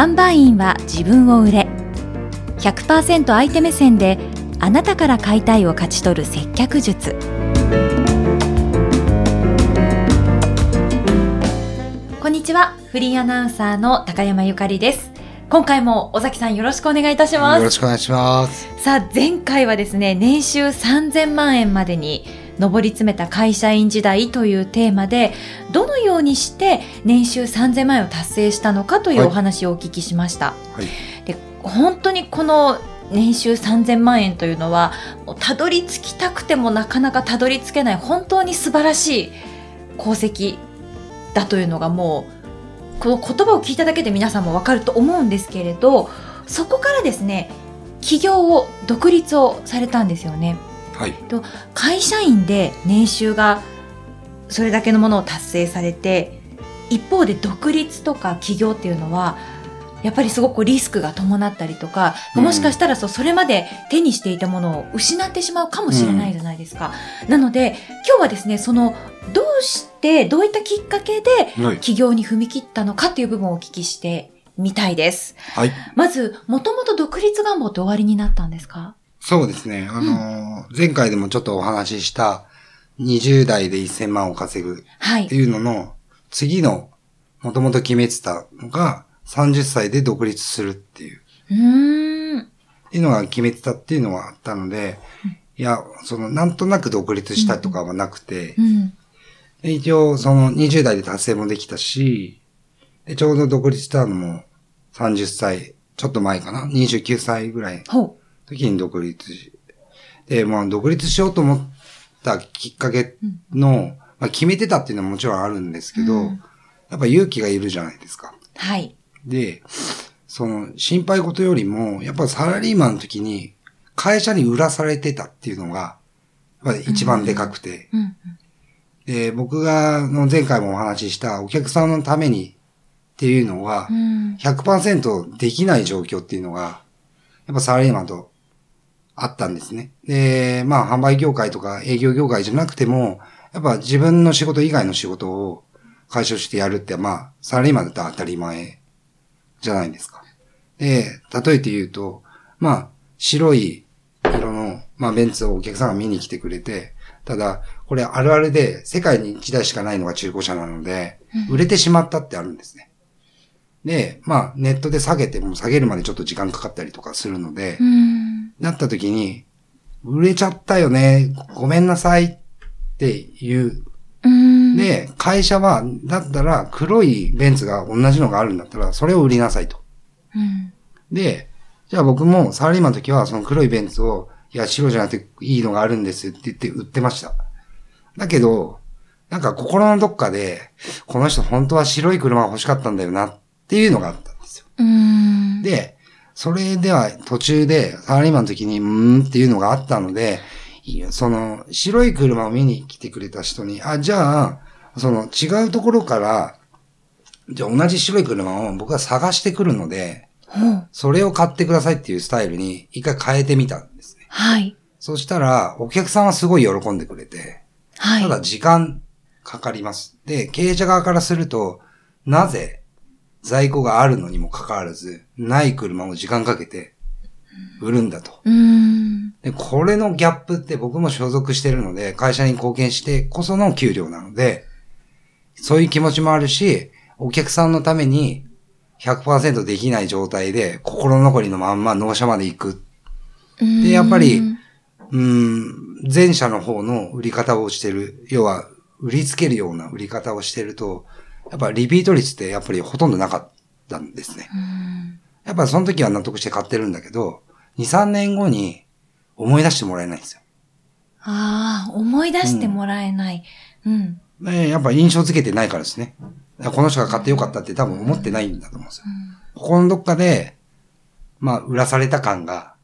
販売員は自分を売れ100%相手目線であなたから買いたいを勝ち取る接客術。こんにちはフリーアナウンサーの高山ゆかりです。今回も尾崎さんよろしくお願いいたします。よろしくお願いします。さあ前回はですね年収3000万円までに上り詰めた会社員時代というテーマでどのようにして年収3000万円を達成したのかというお話をお聞きしました、はい。で本当にこの年収3000万円というのはたどり着きたくてもなかなかたどり着けない本当に素晴らしい功績だというのがもうこの言葉を聞いただけで皆さんもわかると思うんですけれどそこからですね起業を独立をされたんですよね。はい。会社員で年収がそれだけのものを達成されて一方で独立とか起業っていうのはやっぱりすごくリスクが伴ったりとか、うん。もしかしたらそうそれまで手にしていたものを失ってしまうかもしれないじゃないですか。なので今日はですねそのどうしてどういったきっかけではい。起業に踏み切ったのかっていう部分をお聞きしてみたいです。はい。まず、もともと独立願望って終わりになったんですか？そうですねあのー前回でもちょっとお話しした20代で1000万を稼ぐはいって。いうのの次のもともと決めてたのが30歳で独立するっていううーん。っていうのが決めてたっていうのがあったので、いや、その、なんとなく独立したとかはなくて、うん。で一応、その20代で達成もできたし、でちょうど独立したのも30歳、ちょっと前かな ?29 歳ぐらいほ時に独立し、で、まあ、独立しようと思ったきっかけの、まあ、決めてたっていうのはもちろんあるんですけど、うんやっぱ勇気がいるじゃないですか。う。はい。で、その、心配事よりも、やっぱサラリーマンの時に、会社に売らされてたっていうのが、やっぱり一番でかくて、うん。で、僕が、あの前回もお話ししたお客さんのためにっていうのはう、ん。100%できない状況っていうのが、やっぱサラリーマンとあったんですね。で、まあ、販売業界とか営業業界じゃなくても、やっぱ自分の仕事以外の仕事を解消してやるって、まあ、サラリーマンだったら当たり前じゃないですか。で、例えて言うと、まあ、白い色の、まあ、ベンツをお客さんが見に来てくれて、ただ、これあるあるで、世界に1台しかないのが中古車なので、売れてしまったってあるんですね。で、まあ、ネットで下げても下げるまでちょっと時間かかったりとかするので、うん。なった時に、売れちゃったよね、ごめんなさいっていう。うん。で、会社は、だったら黒いベンツが同じのがあるんだったら、それを売りなさいと。うん。で、じゃあ僕もサラリーマンの時はその黒いベンツを、いや、白じゃなくていいのがあるんですって言って売ってました。だけど、なんか心のどっかで、この人本当は白い車が欲しかったんだよなっていうのがあったんですよ。うん。で、それでは途中でサラリーマンの時に、うーんっていうのがあったので、その白い車を見に来てくれた人に、あ、じゃあ、その違うところから、じゃあ同じ白い車を僕は探してくるので、ほう。それを買ってくださいっていうスタイルに一回変えてみたんですね。はい。そしたら、お客さんはすごい喜んでくれて、はい。ただ時間かかります。で、経営者側からすると、なぜ在庫があるのにもかかわらず、ない車を時間かけて売るんだと。うん。で、これのギャップって僕も所属してるので、会社に貢献してこその給料なので、そういう気持ちもあるし、お客さんのために100%できない状態で心残りのまんま納車まで行く。で、やっぱり、うん、前者の方の売り方をしてる、要は売りつけるような売り方をしてると、やっぱリピート率ってやっぱりほとんどなかったんですね。うん。やっぱその時は納得して買ってるんだけど、2、3年後に思い出してもらえないんですよ。ああ、思い出してもらえない。うん。ねやっぱ印象つけてないからですね。この人が買ってよかったって多分思ってないんだと思うんですよ。ここのどっかで、まあ、売らされた感が、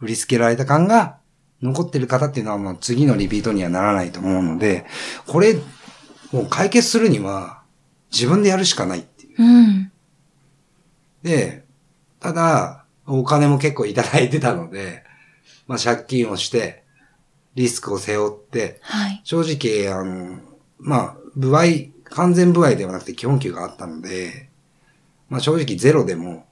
売りつけられた感が残ってる方っていうのはもう次のリピートにはならないと思うので、これ、もう解決するには自分でやるしかないっていう。うん。で、ただ、お金も結構いただいてたので、まあ借金をして、リスクを背負って、はい。正直、あの、まあ、部合、完全部合ではなくて基本給があったので、まあ正直ゼロでも、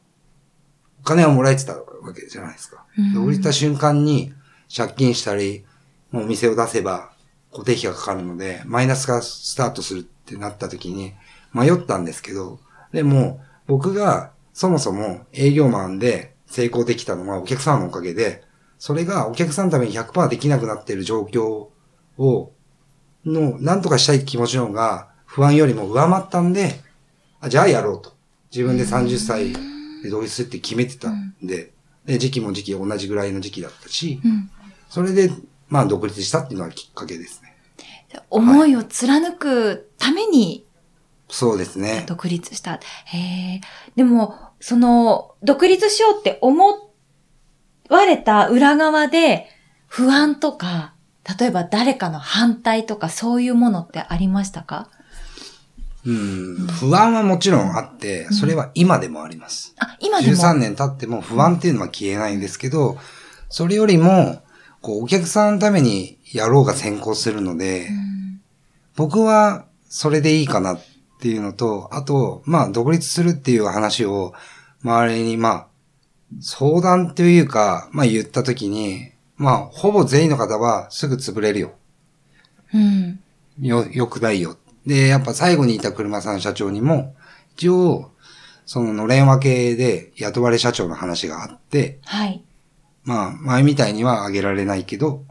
お金はもらえてたわけじゃないですか。うん独立した瞬間に借金したり、もうお店を出せば固定費がかかるので、マイナスがスタートするってなった時に迷ったんですけど、でも僕がそもそも営業マンで成功できたのはお客さんのおかげで、それがお客さんのために100%できなくなっている状況を、の、なんとかしたい気持ちの方が不安よりも上回ったんで、あじゃあやろうと。自分で30歳で独立するって決めてたんで、で、時期も時期同じぐらいの時期だったし、うんそれで、まあ独立したっていうのがきっかけですね。思いを貫くためにそうですね。独立した。へえ。でも、その、独立しようって思われた裏側で、不安とか、例えば誰かの反対とかそういうものってありましたか？うん。不安はもちろんあって、それは今でもあります。あ、今でも？13年経っても不安っていうのは消えないんですけど、それよりも、こう、お客さんのためにやろうが先行するので、うん僕はそれでいいかなっていうのと、あと、まあ、独立するっていう話を、周りに、まあ、相談というか、まあ言ったときに、まあ、ほぼ全員の方はすぐ潰れるよ。うん。よ、よくないよ。で、やっぱ最後にいた車さん社長にも、一応、そののれん分けで雇われ社長の話があって、はい。まあ、前みたいにはあげられないけど、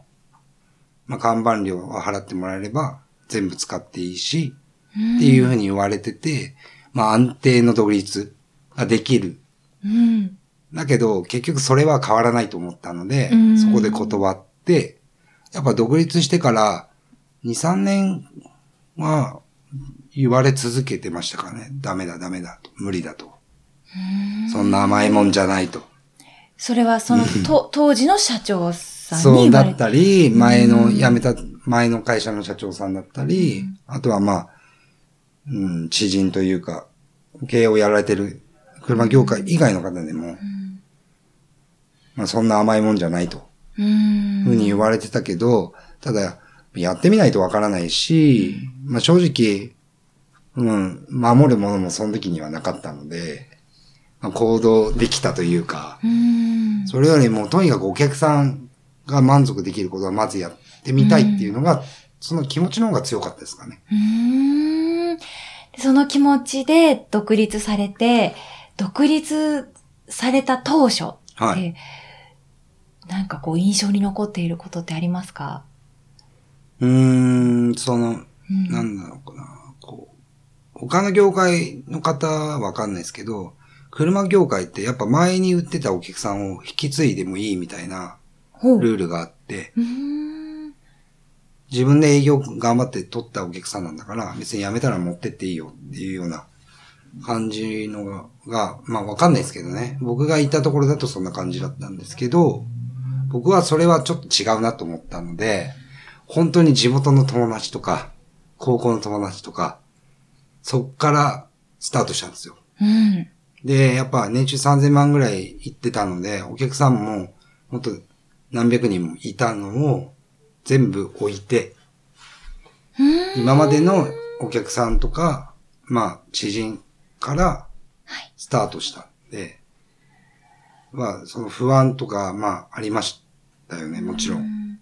まあ、看板料は払ってもらえれば全部使っていいし、っていうふうに言われてて、まあ、安定の独立ができる。うん。だけど、結局それは変わらないと思ったのでうん、そこで断って、やっぱ独立してから、2、3年は言われ続けてましたからね。ダメだ、ダメだと。無理だと。そんな甘いもんじゃないと。それはその、と当時の社長さんにそうだったり、前の辞めた、前の会社の社長さんだったり、あとはまあ、うん、知人というか、経営をやられてる車業界以外の方でも、まあそんな甘いもんじゃないと、うん。ふうに言われてたけど、ただ、やってみないとわからないし、まあ正直、うん、守るものもその時にはなかったので、まあ、行動できたというか、うん。それよりも、とにかくお客さんが満足できることはまずやってみたいっていうのが、その気持ちの方が強かったですかね。その気持ちで独立されて、独立された当初って、はい。なんかこう印象に残っていることってありますか？うーん、その、うんなんだろうかな、こう、他の業界の方はわかんないですけど、車業界ってやっぱ前に売ってたお客さんを引き継いでもいいみたいな。ルールがあって。自分で営業頑張って取ったお客さんなんだから、別に辞めたら持ってっていいよっていうような感じのが、がまあわかんないですけどね。僕がいたところだとそんな感じだったんですけど、僕はそれはちょっと違うなと思ったので、本当に地元の友達とか、高校の友達とか、そっからスタートしたんですよ。うん。で、やっぱ年収3000万ぐらい行ってたので、お客さんも、もっと何百人もいたのを全部置いて、今までのお客さんとか、まあ、知人からはい。スタートしたんで、まあ、その不安とか、まあ、ありましたよね、もちろん。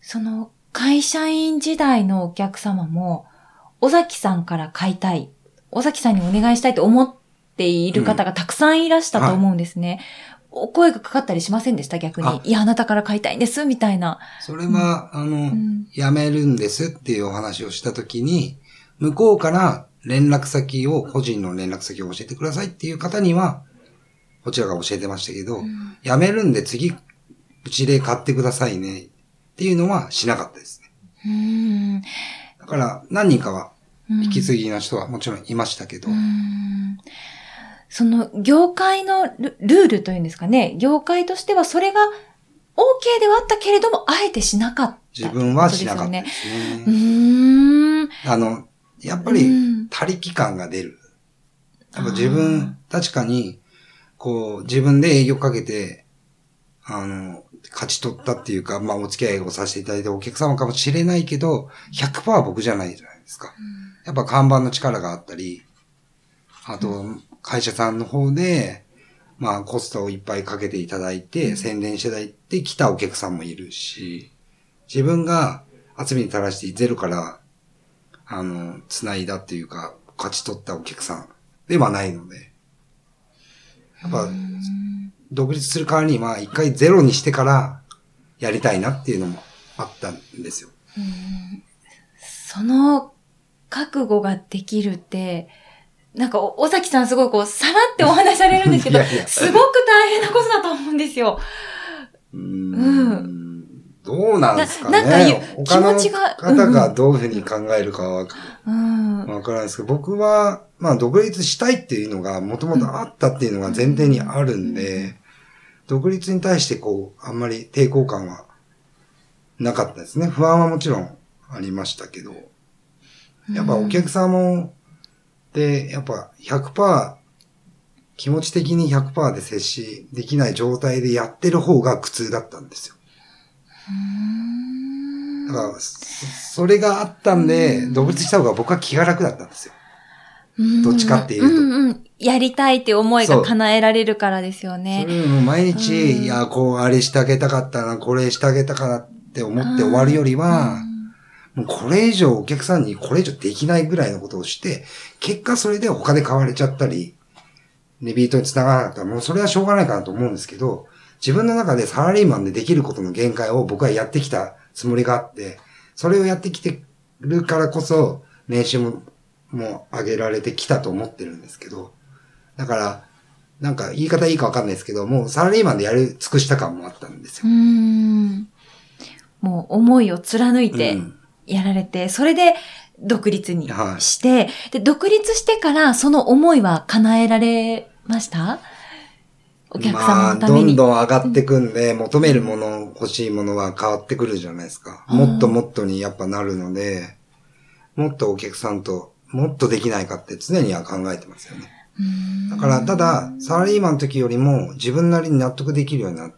その会社員時代のお客様も、尾崎さんから買いたい、尾崎さんにお願いしたいと思っている方がたくさんいらしたと思うんですね。お声がかかったりしませんでした？逆あ。に。いや、あなたから買いたいんです、みたいな。それは、あの、ん。辞めるんですっていうお話をしたときに、向こうから連絡先を、個人の連絡先を教えてくださいっていう方には、こちらが教えてましたけど、辞めるんで次、うちで買ってくださいねっていうのはしなかったですね。だから、何人かは、うん。引き継ぎの人はもちろんいましたけど、その業界のルルールというんですかね。業界としてはそれが OK ではあったけれども、あえてしなかった自分はしなかったねで。すうね。ーん。あの、やっぱうりん、他力感が出る。やっぱ自あ分、確かに、こう、自分で営業かけて、あの、勝ち取ったっていうか、まあ、お付き合いをさせていただいたお客様かもしれないけど、100%僕じゃないじゃないですか。やっぱ看板の力があったり、あと、会社さんの方で、まあ、コストをいっぱいかけていただいて、宣伝していただいて来たお客さんもいるし、自分が集めに垂らしてゼロから、あの、繋いだっていうか、勝ち取ったお客さんではないので、やっぱ、独立する代わりには一回ゼロにしてからやりたいなっていうのもあったんですよ。その覚悟ができるって、なんか、お尾崎さんすごいこう、さらってお話しされるんですけど、いやいやすごく大変なことだと思うんですよ。うーんどうなんですかね。ななんか気持ちが方がどういうふうに考えるかはうん。わからないですけど、僕は、まあ、独立したいっていうのがもともとあったっていうのが前提にあるんで、独立に対してこう、あんまり抵抗感はなかったですね。不安はもちろんありましたけど、やっぱお客様で、やっぱ100%、気持ち的に100%で接しできない状態でやってる方が苦痛だったんですよ。だから、そそれがあったんで、独立した方が僕は気が楽だったんですよ。どっちかっていうとんうん。やりたいって思いが叶えられるからですよそね。れも毎うん日、いや、こう、あれしてあげたかったな、これしてあげたかなって思って終わるよりは、もうこれ以上お客さんにこれ以上できないぐらいのことをして、結果それで他で買われちゃったり、レビートに繋がらなかったら、もうそれはしょうがないかなと思うんですけど、自分の中でサラリーマンでできることの限界を僕はやってきたつもりがあって、それをやってきてるからこそ、年収も、もう上げられてきたと思ってるんですけど、だから、なんか言い方いいかわかんないですけど、もうサラリーマンでやり尽くした感もあったんですよ。うん。もう思いを貫いてうんやられて、それで独立にはいして、で、独立してからその思いは叶えられました？お客様のために。まあ、どんどん上がってくんで、求めるもの、欲しいものは変わってくるじゃないですか。うんもっともっとにやっぱなるので、もっとお客さんと、もっとできないかって常には考えてますよね。うんだから、ただ、サラリーマンの時よりも自分なりに納得できるようにな、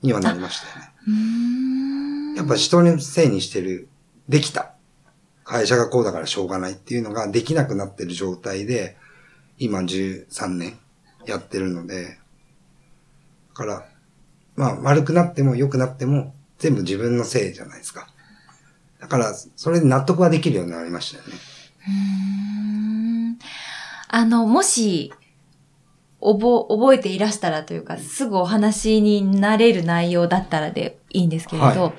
にはなりましたよね。うんやっぱ人のせいにしてる、できた。会社がこうだからしょうがないっていうのができなくなってる状態で、今13年やってるので、だから、まあ悪くなっても良くなっても全部自分のせいじゃないですか。だから、それで納得はできるようになりましたよね。うんあの、もし、おぼ、覚えていらしたらというか、すぐお話になれる内容だったらでいいんですけれど、は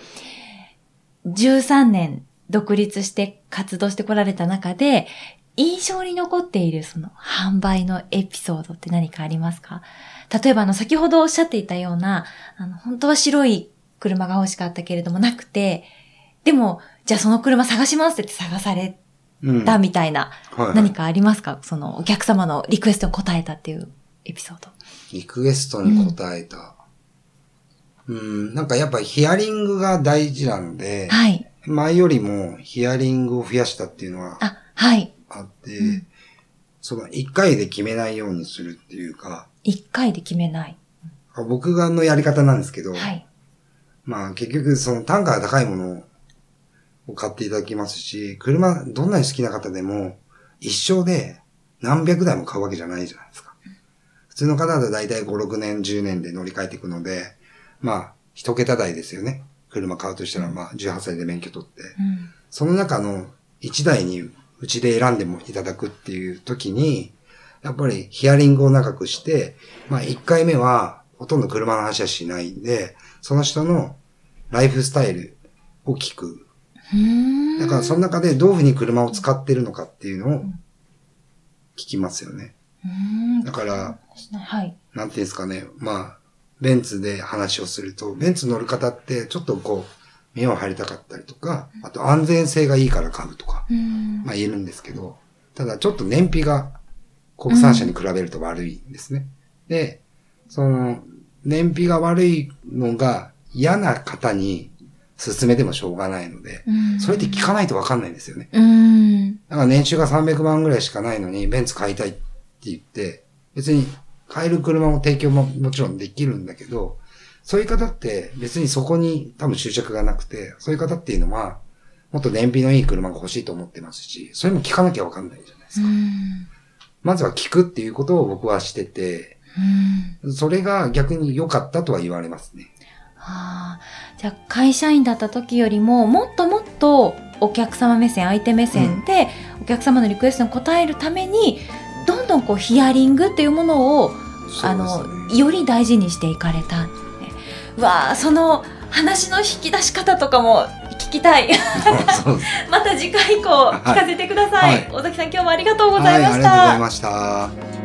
13年独立して活動してこられた中で、印象に残っているその販売のエピソードって何かありますか？例えばあの、先ほどおっしゃっていたような、あの、本当は白い車が欲しかったけれどもなくて、でも、じゃあその車探しますって探されうん。たみたいな、はいはい何かありますか？そのお客様のリクエストに応えたっていうエピソード。リクエストに答えた。うん、なんかやっぱヒアリングが大事なので、はい。前よりもヒアリングを増やしたっていうのはあ、はい。あって、うんその一回で決めないようにするっていうか、一回で決めない。僕がのやり方なんですけど、はい。まあ結局その単価が高いものを買っていただきますし、車どんなに好きな方でも一生で何百台も買うわけじゃないじゃないですか。普通の方だと大体5、6年、10年で乗り換えていくので、まあ一桁台ですよね。車買うとしたらまあ18歳で免許取って。うん。その中の1台にうちで選んでもいただくっていう時に、やっぱりヒアリングを長くして、まあ1回目はほとんど車の話はしないんで、その人のライフスタイルを聞く。うんだからその中でどういうふうに車を使ってるのかっていうのを聞きますよね。うんだから、はい。なんていうんですかね、まあ、ベンツで話をすると、ベンツ乗る方ってちょっとこう、目を張りたかったりとか、あと安全性がいいから買うとか、うんまあ言えるんですけど、ただちょっと燃費が国産車に比べると悪いんですね。で、その、燃費が悪いのが嫌な方に勧めてもしょうがないので、うんそれって聞かないとわかんないんですよね。うん。だから年収が300万ぐらいしかないのに、ベンツ買いたいって言って、別に買える車も提供ももちろんできるんだけど、そういう方って別にそこに多分執着がなくて、そういう方っていうのは、もっと燃費のいい車が欲しいと思ってますし、それも聞かなきゃわかんないじゃないですか。まずは聞くっていうことを僕はしてて、うんそれが逆に良かったとは言われますね。はあ、じゃあ会社員だった時よりももっともっとお客様目線相手目線で、お客様のリクエストに応えるためにこうヒアリングっていうものを、あのより大事にしていかれた、ね、うわあその話の引き出し方とかも聞きたい。また次回以降聞かせてください、はい。尾崎さん今日もありがとうごはい、ざいました、ありがとうございました。